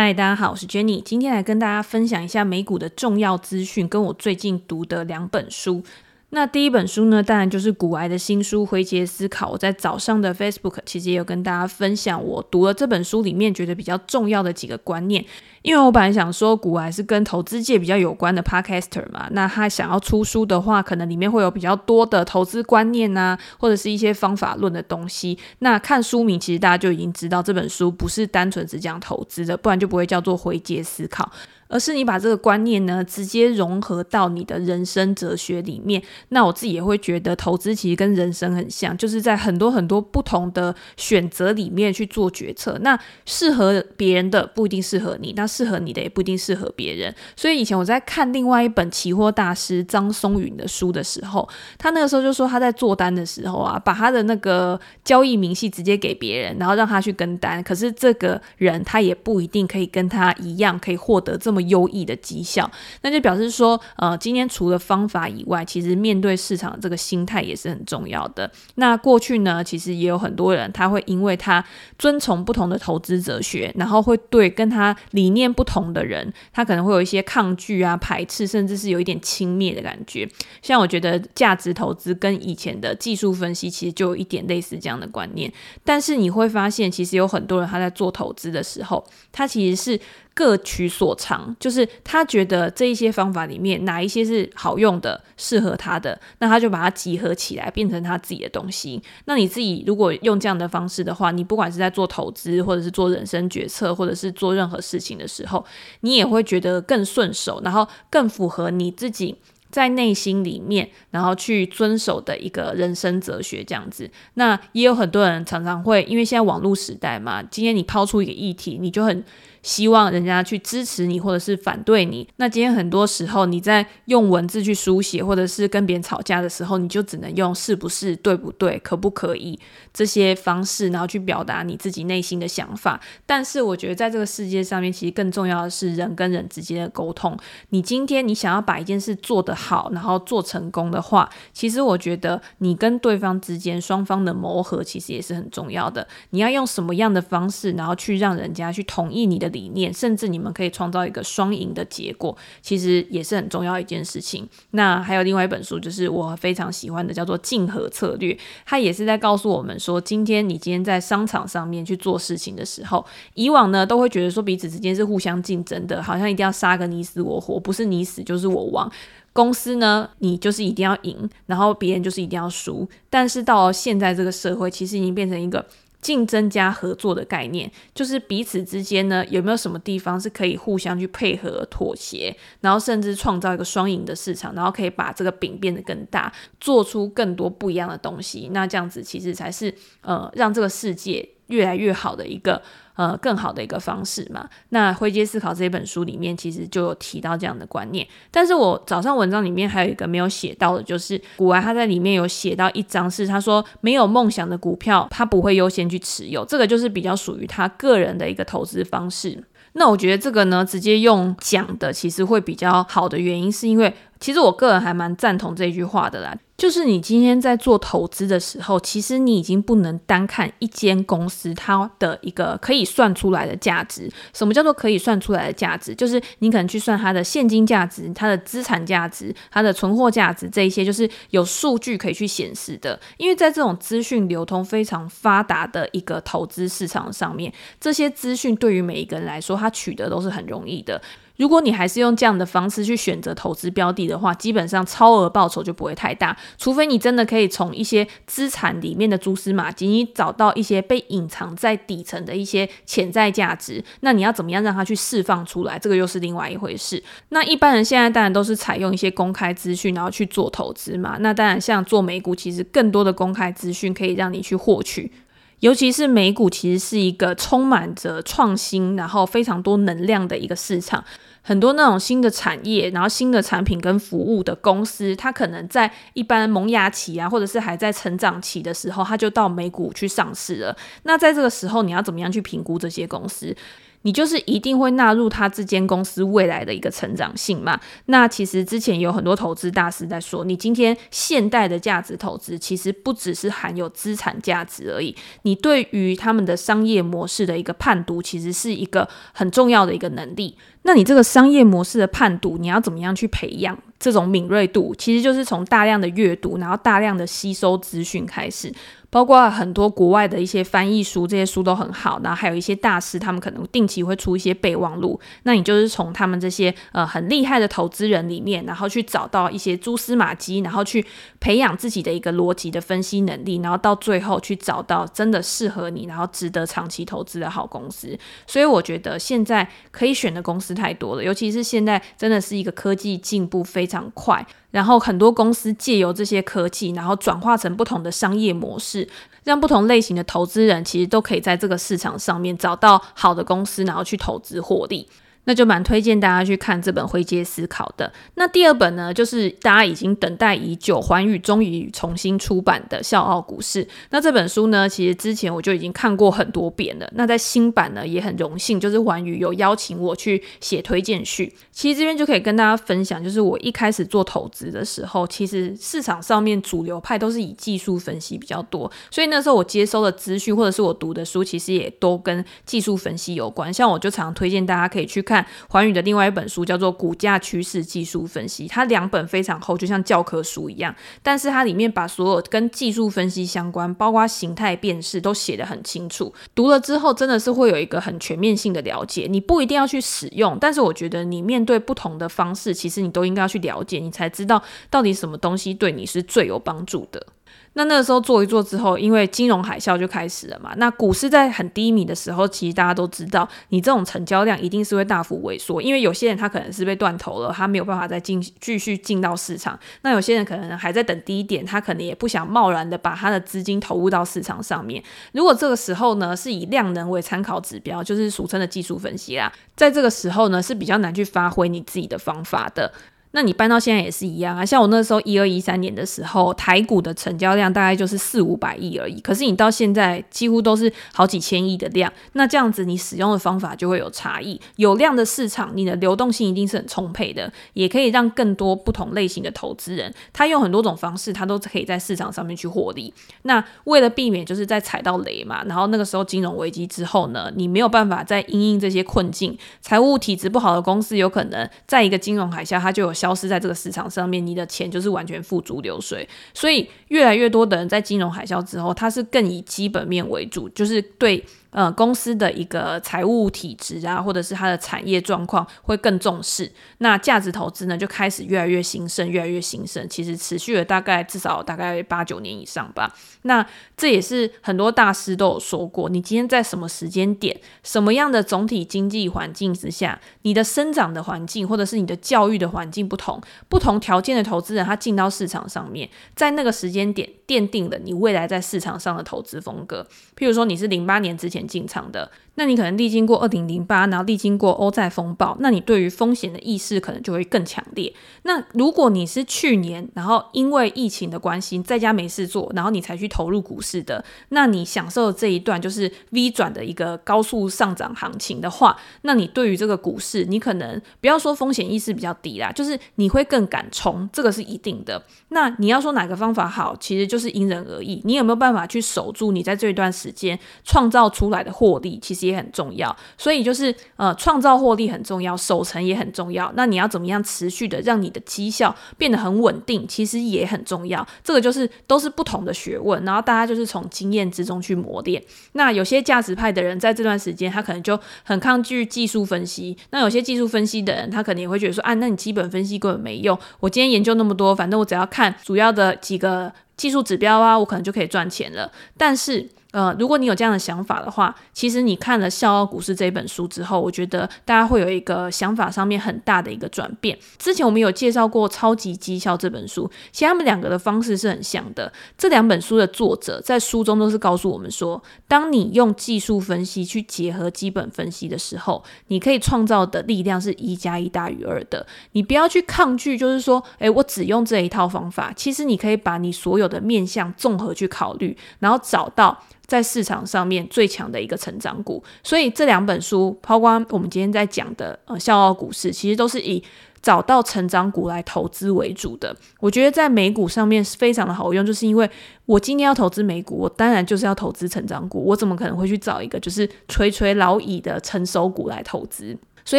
嗨，大家好，我是 Jenny，今天来跟大家分享一下美股的重要资讯，跟我最近读的两本书。那第一本书呢，当然就是股癌的新书《回结思考》。我在早上的 Facebook 其实也有跟大家分享，我读了这本书里面觉得比较重要的几个观念。因为我本来想说，股癌是跟投资界比较有关的 Podcaster 嘛，那他想要出书的话，可能里面会有比较多的投资观念啊，或者是一些方法论的东西。那看书名，其实大家就已经知道这本书不是单纯只讲投资的，不然就不会叫做《回结思考》。而是你把这个观念呢，直接融合到你的人生哲学里面。那我自己也会觉得，投资其实跟人生很像，就是在很多很多不同的选择里面去做决策。那适合别人的不一定适合你，那适合你的也不一定适合别人。所以以前我在看另外一本期货大师张松云的书的时候，他那个时候就说他在做单的时候啊，把他的那个交易明细直接给别人，然后让他去跟单。可是这个人他也不一定可以跟他一样，可以获得这么优异的绩效，那就表示说，呃，今天除了方法以外，其实面对市场这个心态也是很重要的。那过去呢，其实也有很多人，他会因为他遵从不同的投资哲学，然后会对跟他理念不同的人，他可能会有一些抗拒啊、排斥，甚至是有一点轻蔑的感觉。像我觉得价值投资跟以前的技术分析，其实就有一点类似这样的观念。但是你会发现，其实有很多人他在做投资的时候，他其实是。各取所长，就是他觉得这一些方法里面哪一些是好用的、适合他的，那他就把它集合起来，变成他自己的东西。那你自己如果用这样的方式的话，你不管是在做投资，或者是做人生决策，或者是做任何事情的时候，你也会觉得更顺手，然后更符合你自己在内心里面，然后去遵守的一个人生哲学这样子。那也有很多人常常会，因为现在网络时代嘛，今天你抛出一个议题，你就很。希望人家去支持你，或者是反对你。那今天很多时候你在用文字去书写，或者是跟别人吵架的时候，你就只能用是不是、对不对、可不可以这些方式，然后去表达你自己内心的想法。但是我觉得在这个世界上面，其实更重要的是人跟人之间的沟通。你今天你想要把一件事做得好，然后做成功的话，其实我觉得你跟对方之间双方的磨合其实也是很重要的。你要用什么样的方式，然后去让人家去同意你的理念，甚至你们可以创造一个双赢的结果，其实也是很重要一件事情。那还有另外一本书，就是我非常喜欢的，叫做《竞合策略》，它也是在告诉我们说，今天你今天在商场上面去做事情的时候，以往呢都会觉得说彼此之间是互相竞争的，好像一定要杀个你死我活，不是你死就是我亡。公司呢，你就是一定要赢，然后别人就是一定要输。但是到了现在这个社会，其实已经变成一个。竞争加合作的概念，就是彼此之间呢，有没有什么地方是可以互相去配合、妥协，然后甚至创造一个双赢的市场，然后可以把这个饼变得更大，做出更多不一样的东西。那这样子其实才是呃，让这个世界越来越好的一个。呃，更好的一个方式嘛。那《回结思考》这本书里面其实就有提到这样的观念，但是我早上文章里面还有一个没有写到的，就是股癌他在里面有写到一章，是他说没有梦想的股票，他不会优先去持有，这个就是比较属于他个人的一个投资方式。那我觉得这个呢，直接用讲的其实会比较好的原因，是因为其实我个人还蛮赞同这句话的啦。就是你今天在做投资的时候，其实你已经不能单看一间公司它的一个可以算出来的价值。什么叫做可以算出来的价值？就是你可能去算它的现金价值、它的资产价值、它的存货价值这一些，就是有数据可以去显示的。因为在这种资讯流通非常发达的一个投资市场上面，这些资讯对于每一个人来说，它取得都是很容易的。如果你还是用这样的方式去选择投资标的的话，基本上超额报酬就不会太大。除非你真的可以从一些资产里面的蛛丝马迹，你找到一些被隐藏在底层的一些潜在价值，那你要怎么样让它去释放出来？这个又是另外一回事。那一般人现在当然都是采用一些公开资讯，然后去做投资嘛。那当然，像做美股，其实更多的公开资讯可以让你去获取。尤其是美股，其实是一个充满着创新，然后非常多能量的一个市场。很多那种新的产业，然后新的产品跟服务的公司，它可能在一般萌芽期啊，或者是还在成长期的时候，它就到美股去上市了。那在这个时候，你要怎么样去评估这些公司？你就是一定会纳入他这间公司未来的一个成长性嘛。那其实之前有很多投资大师在说，你今天现代的价值投资其实不只是含有资产价值而已，你对于他们的商业模式的一个判读，其实是一个很重要的一个能力。那你这个商业模式的判读，你要怎么样去培养这种敏锐度？其实就是从大量的阅读，然后大量的吸收资讯开始。包括很多国外的一些翻译书，这些书都很好。然后还有一些大师，他们可能定期会出一些备忘录。那你就是从他们这些呃很厉害的投资人里面，然后去找到一些蛛丝马迹，然后去培养自己的一个逻辑的分析能力，然后到最后去找到真的适合你，然后值得长期投资的好公司。所以我觉得现在可以选的公司太多了，尤其是现在真的是一个科技进步非常快。然后很多公司借由这些科技，然后转化成不同的商业模式，让不同类型的投资人其实都可以在这个市场上面找到好的公司，然后去投资获利。那就蛮推荐大家去看这本《灰阶思考》的。那第二本呢，就是大家已经等待已久，环宇终于重新出版的《笑傲股市》。那这本书呢，其实之前我就已经看过很多遍了。那在新版呢，也很荣幸，就是环宇有邀请我去写推荐序。其实这边就可以跟大家分享，就是我一开始做投资的时候，其实市场上面主流派都是以技术分析比较多，所以那时候我接收的资讯或者是我读的书，其实也都跟技术分析有关。像我就常推荐大家可以去看。环宇的另外一本书叫做《股价趋势技术分析》，它两本非常厚，就像教科书一样。但是它里面把所有跟技术分析相关，包括形态辨识，都写得很清楚。读了之后，真的是会有一个很全面性的了解。你不一定要去使用，但是我觉得你面对不同的方式，其实你都应该要去了解，你才知道到底什么东西对你是最有帮助的。那那个时候做一做之后，因为金融海啸就开始了嘛。那股市在很低迷的时候，其实大家都知道，你这种成交量一定是会大幅萎缩，因为有些人他可能是被断头了，他没有办法再进继续进到市场。那有些人可能还在等低点，他可能也不想贸然的把他的资金投入到市场上面。如果这个时候呢，是以量能为参考指标，就是俗称的技术分析啦，在这个时候呢，是比较难去发挥你自己的方法的。那你搬到现在也是一样啊，像我那时候一二一三年的时候，台股的成交量大概就是四五百亿而已，可是你到现在几乎都是好几千亿的量，那这样子你使用的方法就会有差异。有量的市场，你的流动性一定是很充沛的，也可以让更多不同类型的投资人，他用很多种方式，他都可以在市场上面去获利。那为了避免就是在踩到雷嘛，然后那个时候金融危机之后呢，你没有办法再因应这些困境，财务体质不好的公司有可能在一个金融海啸，它就有。消失在这个市场上面，你的钱就是完全付诸流水。所以，越来越多的人在金融海啸之后，他是更以基本面为主，就是对。呃，公司的一个财务体质啊，或者是它的产业状况会更重视。那价值投资呢，就开始越来越兴盛，越来越兴盛。其实持续了大概至少大概八九年以上吧。那这也是很多大师都有说过，你今天在什么时间点，什么样的总体经济环境之下，你的生长的环境，或者是你的教育的环境不同，不同条件的投资人他进到市场上面，在那个时间点奠定了你未来在市场上的投资风格。譬如说，你是零八年之前进场的。那你可能历经过二零零八，然后历经过欧债风暴，那你对于风险的意识可能就会更强烈。那如果你是去年，然后因为疫情的关系在家没事做，然后你才去投入股市的，那你享受这一段就是 V 转的一个高速上涨行情的话，那你对于这个股市，你可能不要说风险意识比较低啦，就是你会更敢冲，这个是一定的。那你要说哪个方法好，其实就是因人而异。你有没有办法去守住你在这一段时间创造出来的获利？其实。也很重要，所以就是呃，创造获利很重要，守成也很重要。那你要怎么样持续的让你的绩效变得很稳定？其实也很重要。这个就是都是不同的学问，然后大家就是从经验之中去磨练。那有些价值派的人在这段时间，他可能就很抗拒技术分析。那有些技术分析的人，他可能也会觉得说，啊，那你基本分析根本没用。我今天研究那么多，反正我只要看主要的几个技术指标啊，我可能就可以赚钱了。但是呃，如果你有这样的想法的话，其实你看了《笑傲股市》这本书之后，我觉得大家会有一个想法上面很大的一个转变。之前我们有介绍过《超级绩效》这本书，其实他们两个的方式是很像的。这两本书的作者在书中都是告诉我们说，当你用技术分析去结合基本分析的时候，你可以创造的力量是一加一大于二的。你不要去抗拒，就是说，诶，我只用这一套方法。其实你可以把你所有的面向综合去考虑，然后找到。在市场上面最强的一个成长股。所以这两本书，包括我们今天在讲的呃《笑傲股市》，其实都是以找到成长股来投资为主的。我觉得在美股上面是非常的好用，就是因为我今天要投资美股，我当然就是要投资成长股，我怎么可能会去找一个就是垂垂老矣的成熟股来投资？所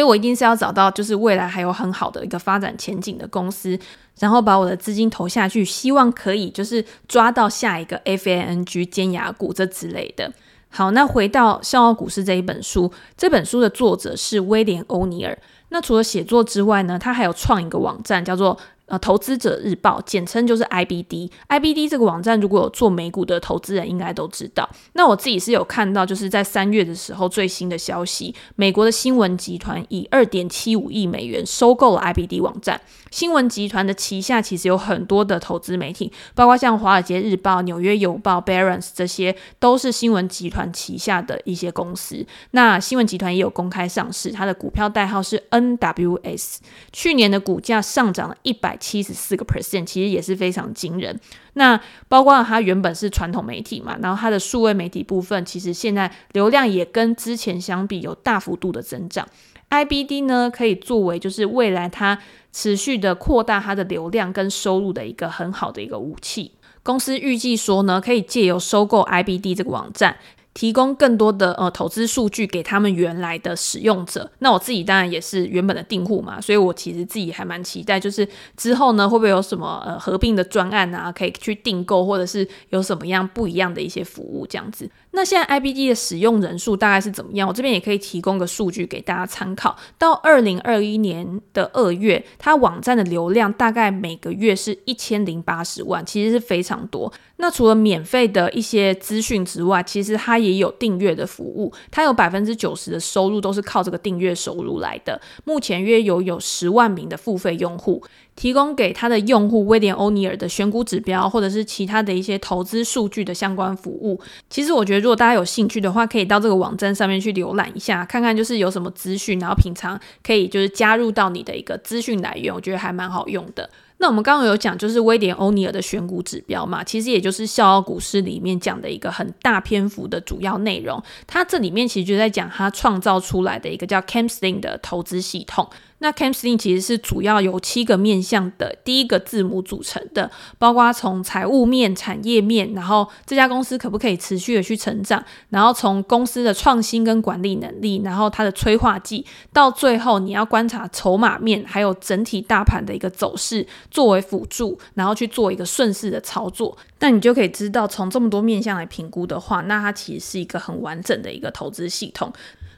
以我一定是要找到就是未来还有很好的一个发展前景的公司，然后把我的资金投下去，希望可以就是抓到下一个 FANG 尖牙股这之类的。好，那回到《笑傲股市》这一本书，这本书的作者是威廉·欧尼尔。那除了写作之外呢，他还有创一个网站，叫做。呃，投资者日报简称就是 IBD。IBD 这个网站，如果有做美股的投资人应该都知道。那我自己是有看到，就是在三月的时候最新的消息，美国的新闻集团以二点七五亿美元收购了 IBD 网站。新闻集团的旗下其实有很多的投资媒体，包括像《华尔街日报》、《纽约邮报》、Barron's 这些，都是新闻集团旗下的一些公司。那新闻集团也有公开上市，它的股票代号是 NWS。去年的股价上涨了一百。七十四个 percent，其实也是非常惊人。那包括它原本是传统媒体嘛，然后它的数位媒体部分，其实现在流量也跟之前相比有大幅度的增长。IBD 呢，可以作为就是未来它持续的扩大它的流量跟收入的一个很好的一个武器。公司预计说呢，可以借由收购 IBD 这个网站。提供更多的呃投资数据给他们原来的使用者，那我自己当然也是原本的订户嘛，所以我其实自己还蛮期待，就是之后呢会不会有什么呃合并的专案啊，可以去订购，或者是有什么样不一样的一些服务这样子。那现在 IBD 的使用人数大概是怎么样？我这边也可以提供个数据给大家参考。到二零二一年的二月，它网站的流量大概每个月是一千零八十万，其实是非常多。那除了免费的一些资讯之外，其实它也有订阅的服务，它有百分之九十的收入都是靠这个订阅收入来的。目前约有有十万名的付费用户。提供给他的用户威廉欧尼尔的选股指标，或者是其他的一些投资数据的相关服务。其实我觉得，如果大家有兴趣的话，可以到这个网站上面去浏览一下，看看就是有什么资讯，然后平常可以就是加入到你的一个资讯来源，我觉得还蛮好用的。那我们刚刚有讲，就是威廉欧尼尔的选股指标嘛，其实也就是笑傲股市里面讲的一个很大篇幅的主要内容。它这里面其实就在讲他创造出来的一个叫 CamSting 的投资系统。那 CamSting 其实是主要由七个面向的第一个字母组成的，包括从财务面、产业面，然后这家公司可不可以持续的去成长，然后从公司的创新跟管理能力，然后它的催化剂，到最后你要观察筹码面，还有整体大盘的一个走势作为辅助，然后去做一个顺势的操作，那你就可以知道从这么多面向来评估的话，那它其实是一个很完整的一个投资系统。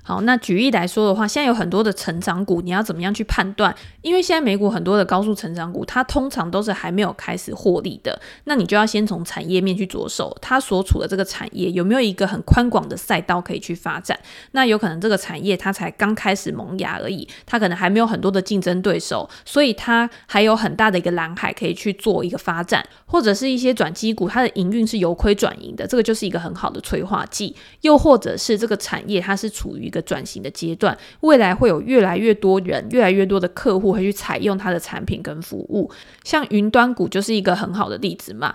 好，那举例来说的话，现在有很多的成长股，你要怎么样去判断？因为现在美股很多的高速成长股，它通常都是还没有开始获利的，那你就要先从产业面去着手，它所处的这个产业有没有一个很宽广的赛道可以去发展？那有可能这个产业它才刚开始萌芽而已，它可能还没有很多的竞争对手，所以它还有很大的一个蓝海可以去做一个发展，或者是一些转机股，它的营运是由亏转盈的，这个就是一个很好的催化剂，又或者是这个产业它是处于一个转型的阶段，未来会有越来越多人、越来越多的客户会去采用它的产品跟服务。像云端股就是一个很好的例子嘛。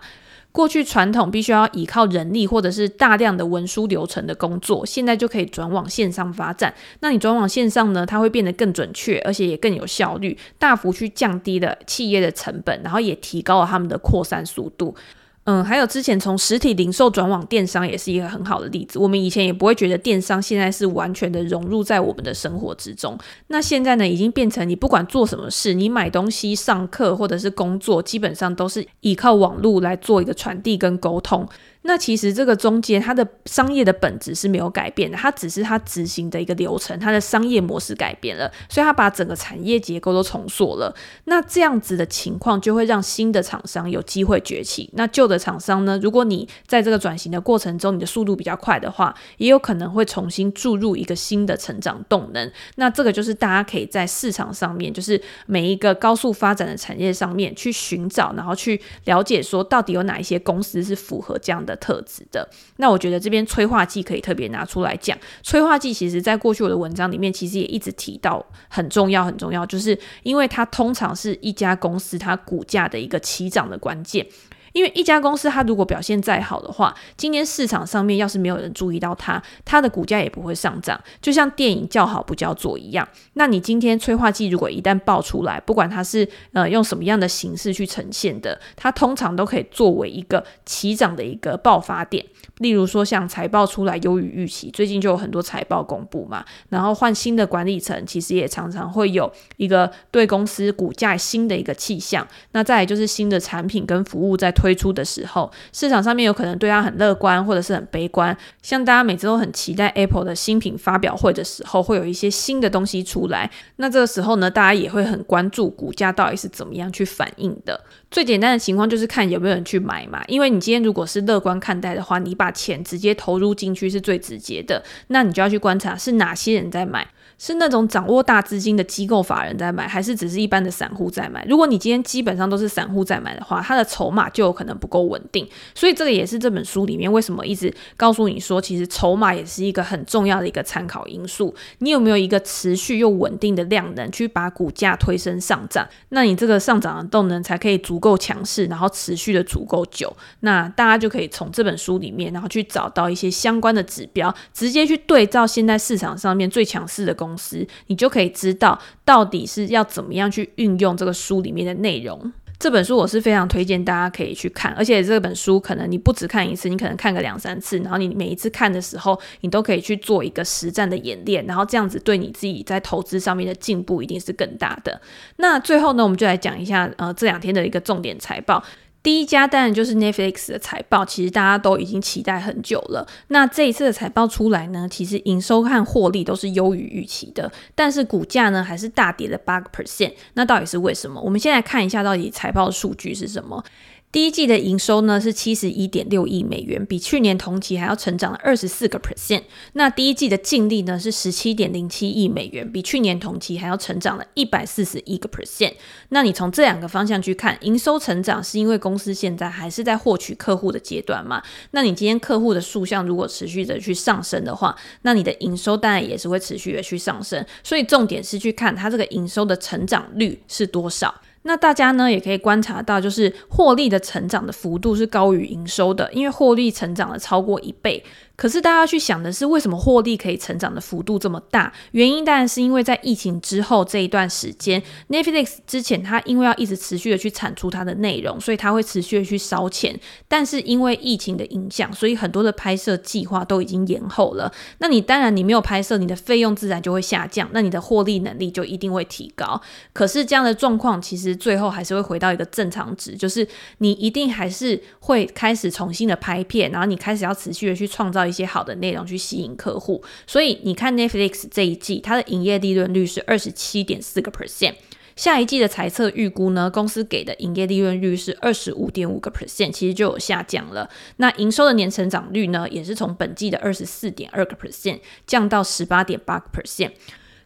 过去传统必须要依靠人力或者是大量的文书流程的工作，现在就可以转往线上发展。那你转往线上呢，它会变得更准确，而且也更有效率，大幅去降低了企业的成本，然后也提高了他们的扩散速度。嗯，还有之前从实体零售转往电商也是一个很好的例子。我们以前也不会觉得电商现在是完全的融入在我们的生活之中。那现在呢，已经变成你不管做什么事，你买东西、上课或者是工作，基本上都是依靠网络来做一个传递跟沟通。那其实这个中间它的商业的本质是没有改变的，它只是它执行的一个流程，它的商业模式改变了，所以它把整个产业结构都重塑了。那这样子的情况就会让新的厂商有机会崛起。那旧的厂商呢，如果你在这个转型的过程中，你的速度比较快的话，也有可能会重新注入一个新的成长动能。那这个就是大家可以在市场上面，就是每一个高速发展的产业上面去寻找，然后去了解说到底有哪一些公司是符合这样的特质的，那我觉得这边催化剂可以特别拿出来讲。催化剂其实在过去我的文章里面，其实也一直提到很重要，很重要，就是因为它通常是一家公司它股价的一个起涨的关键。因为一家公司它如果表现再好的话，今天市场上面要是没有人注意到它，它的股价也不会上涨。就像电影叫好不叫座一样，那你今天催化剂如果一旦爆出来，不管它是呃用什么样的形式去呈现的，它通常都可以作为一个起涨的一个爆发点。例如说像财报出来优于预期，最近就有很多财报公布嘛，然后换新的管理层，其实也常常会有一个对公司股价新的一个气象。那再就是新的产品跟服务在推推出的时候，市场上面有可能对它很乐观或者是很悲观。像大家每次都很期待 Apple 的新品发表会的时候，会有一些新的东西出来，那这个时候呢，大家也会很关注股价到底是怎么样去反应的。最简单的情况就是看有没有人去买嘛，因为你今天如果是乐观看待的话，你把钱直接投入进去是最直接的，那你就要去观察是哪些人在买。是那种掌握大资金的机构法人在买，还是只是一般的散户在买？如果你今天基本上都是散户在买的话，它的筹码就有可能不够稳定。所以这个也是这本书里面为什么一直告诉你说，其实筹码也是一个很重要的一个参考因素。你有没有一个持续又稳定的量能去把股价推升上涨？那你这个上涨的动能才可以足足够强势，然后持续的足够久。那大家就可以从这本书里面，然后去找到一些相关的指标，直接去对照现在市场上面最强势的。公司，你就可以知道到底是要怎么样去运用这个书里面的内容。这本书我是非常推荐大家可以去看，而且这本书可能你不只看一次，你可能看个两三次，然后你每一次看的时候，你都可以去做一个实战的演练，然后这样子对你自己在投资上面的进步一定是更大的。那最后呢，我们就来讲一下呃这两天的一个重点财报。第一家当然就是 Netflix 的财报，其实大家都已经期待很久了。那这一次的财报出来呢，其实营收和获利都是优于预期的，但是股价呢还是大跌了八个 percent。那到底是为什么？我们先来看一下到底财报数据是什么。第一季的营收呢是七十一点六亿美元，比去年同期还要成长了二十四个 percent。那第一季的净利呢是十七点零七亿美元，比去年同期还要成长了一百四十一个 percent。那你从这两个方向去看，营收成长是因为公司现在还是在获取客户的阶段嘛？那你今天客户的数量如果持续的去上升的话，那你的营收当然也是会持续的去上升。所以重点是去看它这个营收的成长率是多少。那大家呢也可以观察到，就是获利的成长的幅度是高于营收的，因为获利成长了超过一倍。可是大家去想的是，为什么获利可以成长的幅度这么大？原因当然是因为在疫情之后这一段时间，Netflix 之前它因为要一直持续的去产出它的内容，所以它会持续的去烧钱。但是因为疫情的影响，所以很多的拍摄计划都已经延后了。那你当然你没有拍摄，你的费用自然就会下降，那你的获利能力就一定会提高。可是这样的状况其实最后还是会回到一个正常值，就是你一定还是会开始重新的拍片，然后你开始要持续的去创造。一些好的内容去吸引客户，所以你看 Netflix 这一季它的营业利润率是二十七点四个 percent，下一季的财测预估呢，公司给的营业利润率是二十五点五个 percent，其实就有下降了。那营收的年成长率呢，也是从本季的二十四点二个 percent 降到十八点八个 percent。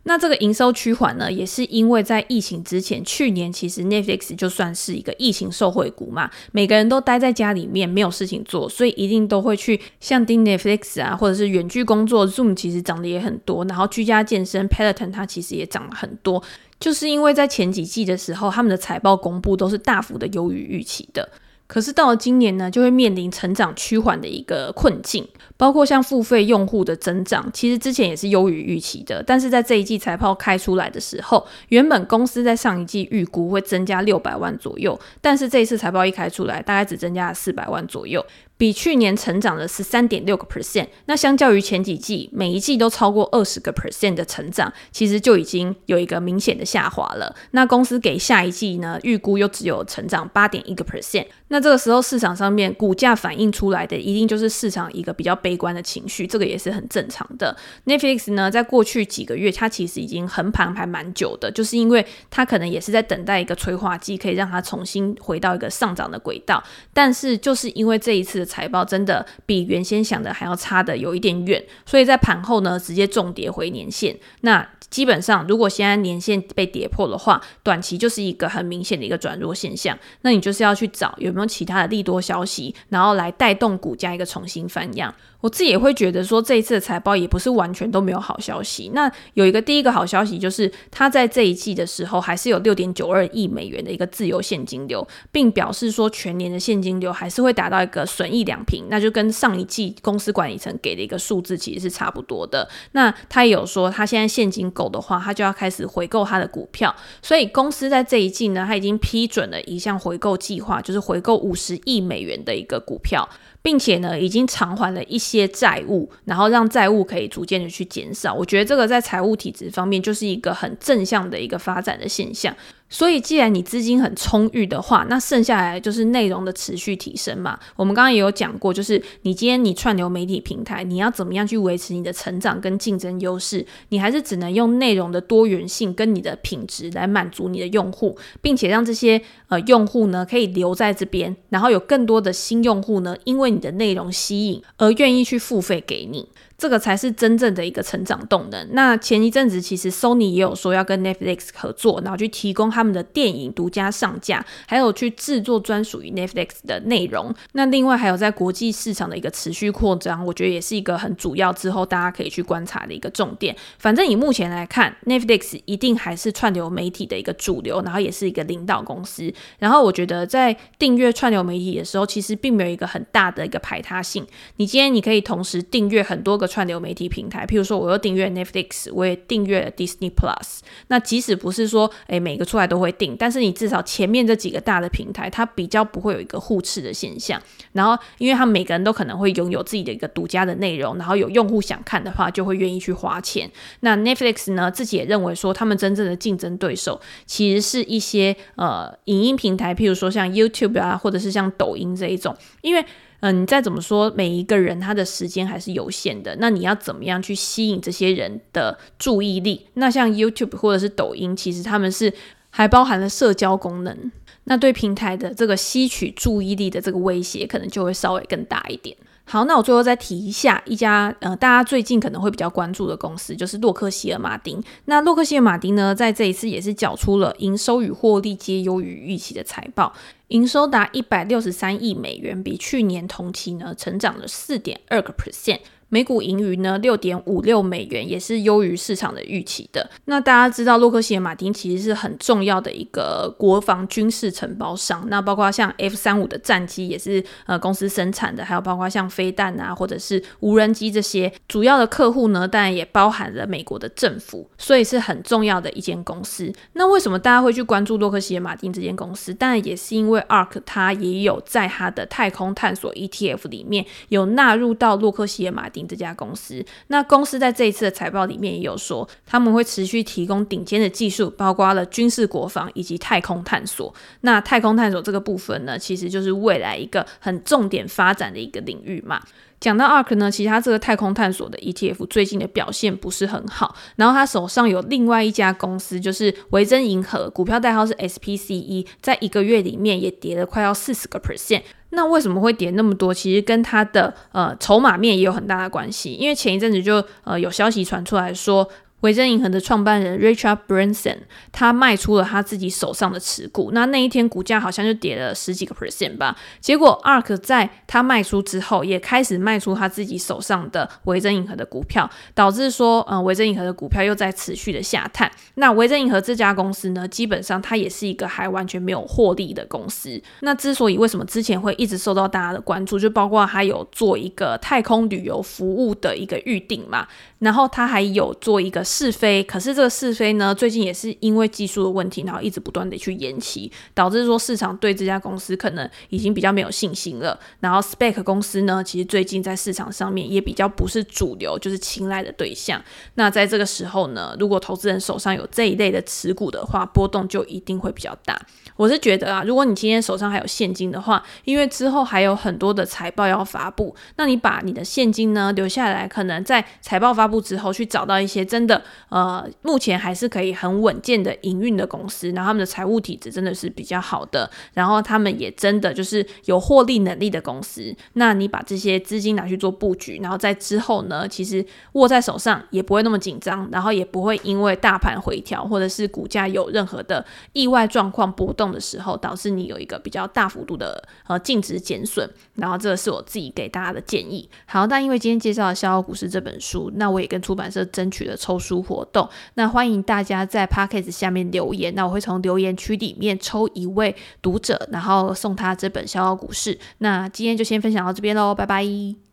那这个营收趋缓呢，也是因为在疫情之前，去年其实 Netflix 就算是一个疫情受惠股嘛，每个人都待在家里面没有事情做，所以一定都会去像订 Netflix 啊，或者是远距工作，Zoom 其实涨得也很多，然后居家健身 Peloton 它其实也涨了很多，就是因为在前几季的时候，他们的财报公布都是大幅的优于预期的。可是到了今年呢，就会面临成长趋缓的一个困境，包括像付费用户的增长，其实之前也是优于预期的，但是在这一季财报开出来的时候，原本公司在上一季预估会增加六百万左右，但是这一次财报一开出来，大概只增加了四百万左右。比去年成长了十三点六个 percent，那相较于前几季，每一季都超过二十个 percent 的成长，其实就已经有一个明显的下滑了。那公司给下一季呢，预估又只有成长八点一个 percent，那这个时候市场上面股价反映出来的，一定就是市场一个比较悲悲观的情绪，这个也是很正常的。Netflix 呢，在过去几个月，它其实已经横盘还蛮久的，就是因为它可能也是在等待一个催化剂，可以让它重新回到一个上涨的轨道。但是就是因为这一次的财报真的比原先想的还要差的有一点远，所以在盘后呢，直接重跌回年线。那基本上，如果现在年线被跌破的话，短期就是一个很明显的一个转弱现象。那你就是要去找有没有其他的利多消息，然后来带动股价一个重新翻样。我自己也会觉得说，这一次的财报也不是完全都没有好消息。那有一个第一个好消息就是，它在这一季的时候还是有六点九二亿美元的一个自由现金流，并表示说全年的现金流还是会达到一个损益两平，那就跟上一季公司管理层给的一个数字其实是差不多的。那他也有说，他现在现金够的话，他就要开始回购他的股票。所以公司在这一季呢，他已经批准了一项回购计划，就是回购五十亿美元的一个股票。并且呢，已经偿还了一些债务，然后让债务可以逐渐的去减少。我觉得这个在财务体制方面就是一个很正向的一个发展的现象。所以，既然你资金很充裕的话，那剩下来就是内容的持续提升嘛。我们刚刚也有讲过，就是你今天你串流媒体平台，你要怎么样去维持你的成长跟竞争优势？你还是只能用内容的多元性跟你的品质来满足你的用户，并且让这些呃用户呢可以留在这边，然后有更多的新用户呢，因为你的内容吸引而愿意去付费给你。这个才是真正的一个成长动能。那前一阵子其实 Sony 也有说要跟 Netflix 合作，然后去提供他们的电影独家上架，还有去制作专属于 Netflix 的内容。那另外还有在国际市场的一个持续扩张，我觉得也是一个很主要之后大家可以去观察的一个重点。反正以目前来看，Netflix 一定还是串流媒体的一个主流，然后也是一个领导公司。然后我觉得在订阅串流媒体的时候，其实并没有一个很大的一个排他性。你今天你可以同时订阅很多个。串流媒体平台，譬如说，我又订阅 Netflix，我也订阅了 Disney Plus。那即使不是说，诶，每个出来都会订，但是你至少前面这几个大的平台，它比较不会有一个互斥的现象。然后，因为他们每个人都可能会拥有自己的一个独家的内容，然后有用户想看的话，就会愿意去花钱。那 Netflix 呢，自己也认为说，他们真正的竞争对手其实是一些呃影音平台，譬如说像 YouTube 啊，或者是像抖音这一种，因为。嗯，你再怎么说，每一个人他的时间还是有限的。那你要怎么样去吸引这些人的注意力？那像 YouTube 或者是抖音，其实他们是还包含了社交功能。那对平台的这个吸取注意力的这个威胁，可能就会稍微更大一点。好，那我最后再提一下一家呃，大家最近可能会比较关注的公司，就是洛克希尔马丁。那洛克希尔马丁呢，在这一次也是缴出了营收与获利皆优于预期的财报，营收达一百六十三亿美元，比去年同期呢成长了四点二个 percent。每股盈余呢，六点五六美元，也是优于市场的预期的。那大家知道，洛克希尔马丁其实是很重要的一个国防军事承包商。那包括像 F 三五的战机也是呃公司生产的，还有包括像飞弹啊，或者是无人机这些主要的客户呢，当然也包含了美国的政府，所以是很重要的一间公司。那为什么大家会去关注洛克希尔马丁这间公司？当然也是因为 ARK 它也有在它的太空探索 ETF 里面有纳入到洛克希尔马丁。这家公司，那公司在这一次的财报里面也有说，他们会持续提供顶尖的技术，包括了军事国防以及太空探索。那太空探索这个部分呢，其实就是未来一个很重点发展的一个领域嘛。讲到 ARK 呢，其实他这个太空探索的 ETF 最近的表现不是很好，然后他手上有另外一家公司，就是维珍银河，股票代号是 SPCE，在一个月里面也跌了快要四十个 percent。那为什么会跌那么多？其实跟它的呃筹码面也有很大的关系，因为前一阵子就呃有消息传出来说。维珍银河的创办人 Richard Branson，他卖出了他自己手上的持股，那那一天股价好像就跌了十几个 percent 吧。结果 ARK 在他卖出之后，也开始卖出他自己手上的维珍银河的股票，导致说，呃，维珍银河的股票又在持续的下探。那维珍银河这家公司呢，基本上它也是一个还完全没有获利的公司。那之所以为什么之前会一直受到大家的关注，就包括他有做一个太空旅游服务的一个预定嘛，然后他还有做一个。试飞，可是这个试飞呢，最近也是因为技术的问题，然后一直不断的去延期，导致说市场对这家公司可能已经比较没有信心了。然后 SPAC 公司呢，其实最近在市场上面也比较不是主流，就是青睐的对象。那在这个时候呢，如果投资人手上有这一类的持股的话，波动就一定会比较大。我是觉得啊，如果你今天手上还有现金的话，因为之后还有很多的财报要发布，那你把你的现金呢留下来，可能在财报发布之后，去找到一些真的呃目前还是可以很稳健的营运的公司，然后他们的财务体质真的是比较好的，然后他们也真的就是有获利能力的公司。那你把这些资金拿去做布局，然后在之后呢，其实握在手上也不会那么紧张，然后也不会因为大盘回调或者是股价有任何的意外状况波动的时候，导致你有一个比较大幅度的呃净值减损。然后这个是我自己给大家的建议。好，那因为今天介绍了《笑傲股市》这本书，那我也跟出版社争取的抽书活动。那欢迎大家在 p a c k a g e 下面留言，那我会从留言区里面抽一位读者，然后送他这本《逍遥股市》。那今天就先分享到这边喽，拜拜。